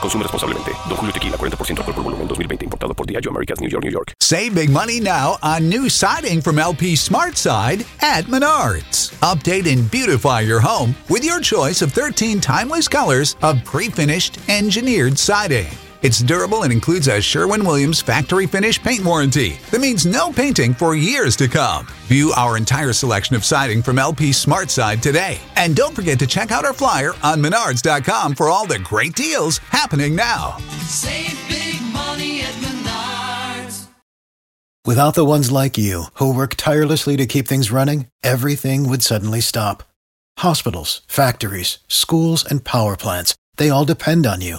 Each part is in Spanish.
Consume responsablemente. Don Julio Tequila, 40% alcohol por volumen, 2020. Importado por Diageo Americas, New York, New York. Save big money now on new siding from LP Smart Side at Menards. Update and beautify your home with your choice of 13 timeless colors of pre-finished engineered siding. It's durable and includes a Sherwin Williams factory finish paint warranty that means no painting for years to come. View our entire selection of siding from LP Smart Side today. And don't forget to check out our flyer on menards.com for all the great deals happening now. Save big money at Menards. Without the ones like you, who work tirelessly to keep things running, everything would suddenly stop. Hospitals, factories, schools, and power plants, they all depend on you.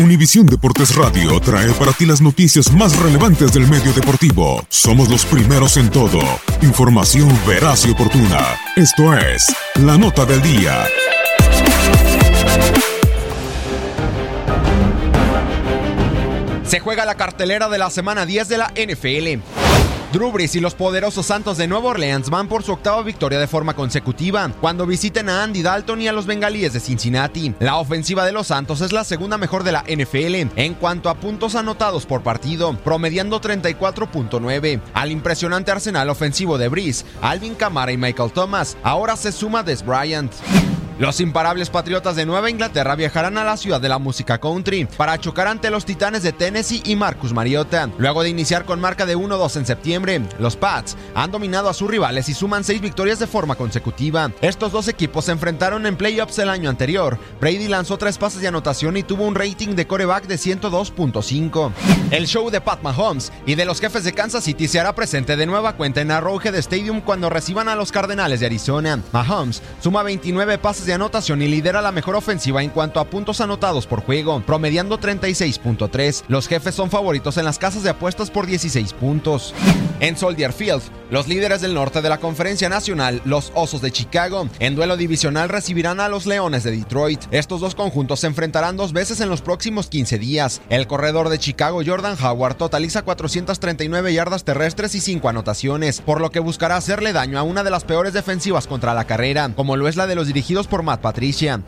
Univisión Deportes Radio trae para ti las noticias más relevantes del medio deportivo. Somos los primeros en todo. Información veraz y oportuna. Esto es La Nota del Día. Se juega la cartelera de la semana 10 de la NFL. Drew y los poderosos Santos de Nueva Orleans van por su octava victoria de forma consecutiva cuando visiten a Andy Dalton y a los Bengalíes de Cincinnati. La ofensiva de los Santos es la segunda mejor de la NFL en cuanto a puntos anotados por partido, promediando 34.9. Al impresionante arsenal ofensivo de Brees, Alvin Kamara y Michael Thomas, ahora se suma Des Bryant. Los imparables Patriotas de Nueva Inglaterra viajarán a la ciudad de la música country para chocar ante los Titanes de Tennessee y Marcus Mariota. Luego de iniciar con marca de 1-2 en septiembre, los Pats han dominado a sus rivales y suman seis victorias de forma consecutiva. Estos dos equipos se enfrentaron en playoffs el año anterior. Brady lanzó tres pases de anotación y tuvo un rating de coreback de 102.5. El show de Pat Mahomes y de los jefes de Kansas City se hará presente de nueva cuenta en Arrowhead Stadium cuando reciban a los Cardenales de Arizona. Mahomes suma 29 pases de anotación y lidera la mejor ofensiva en cuanto a puntos anotados por juego, promediando 36.3. Los jefes son favoritos en las casas de apuestas por 16 puntos. En Soldier Field, los líderes del norte de la Conferencia Nacional, los Osos de Chicago, en duelo divisional recibirán a los Leones de Detroit. Estos dos conjuntos se enfrentarán dos veces en los próximos 15 días. El corredor de Chicago, Jordan Howard, totaliza 439 yardas terrestres y 5 anotaciones, por lo que buscará hacerle daño a una de las peores defensivas contra la carrera, como lo es la de los dirigidos por Matt Patricia.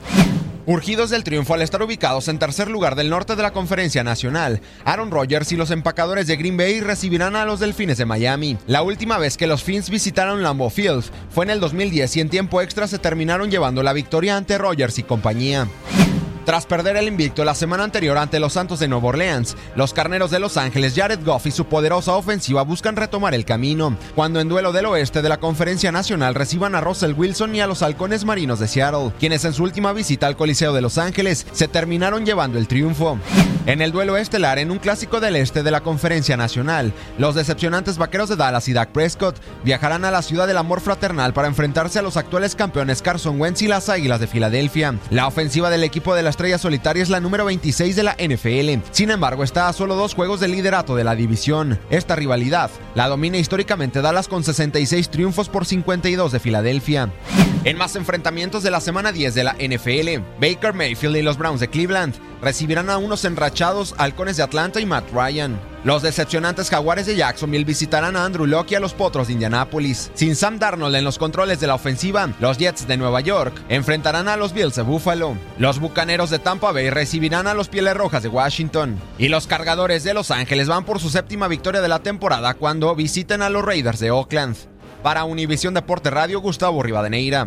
Urgidos del triunfo al estar ubicados en tercer lugar del norte de la Conferencia Nacional, Aaron Rodgers y los empacadores de Green Bay recibirán a los Delfines de Miami. La última vez que los Fins visitaron Lambeau Field fue en el 2010 y en tiempo extra se terminaron llevando la victoria ante Rodgers y compañía. Tras perder el invicto la semana anterior ante los Santos de Nueva Orleans, los carneros de Los Ángeles, Jared Goff y su poderosa ofensiva buscan retomar el camino, cuando en duelo del oeste de la Conferencia Nacional reciban a Russell Wilson y a los halcones marinos de Seattle, quienes en su última visita al Coliseo de Los Ángeles se terminaron llevando el triunfo. En el duelo estelar, en un clásico del este de la Conferencia Nacional, los decepcionantes vaqueros de Dallas y Dak Prescott viajarán a la ciudad del amor fraternal para enfrentarse a los actuales campeones Carson Wentz y las Águilas de Filadelfia. La ofensiva del equipo de la estrella solitaria es la número 26 de la NFL. Sin embargo, está a solo dos juegos de liderato de la división. Esta rivalidad la domina históricamente Dallas con 66 triunfos por 52 de Filadelfia. En más enfrentamientos de la semana 10 de la NFL, Baker Mayfield y los Browns de Cleveland recibirán a unos enrachados halcones de Atlanta y Matt Ryan. Los decepcionantes jaguares de Jacksonville visitarán a Andrew Locke y a los potros de Indianápolis. Sin Sam Darnold en los controles de la ofensiva, los Jets de Nueva York enfrentarán a los Bills de Buffalo. Los bucaneros de Tampa Bay recibirán a los Pieles Rojas de Washington. Y los cargadores de Los Ángeles van por su séptima victoria de la temporada cuando visiten a los Raiders de Oakland. Para Univisión Deporte Radio, Gustavo Rivadeneira.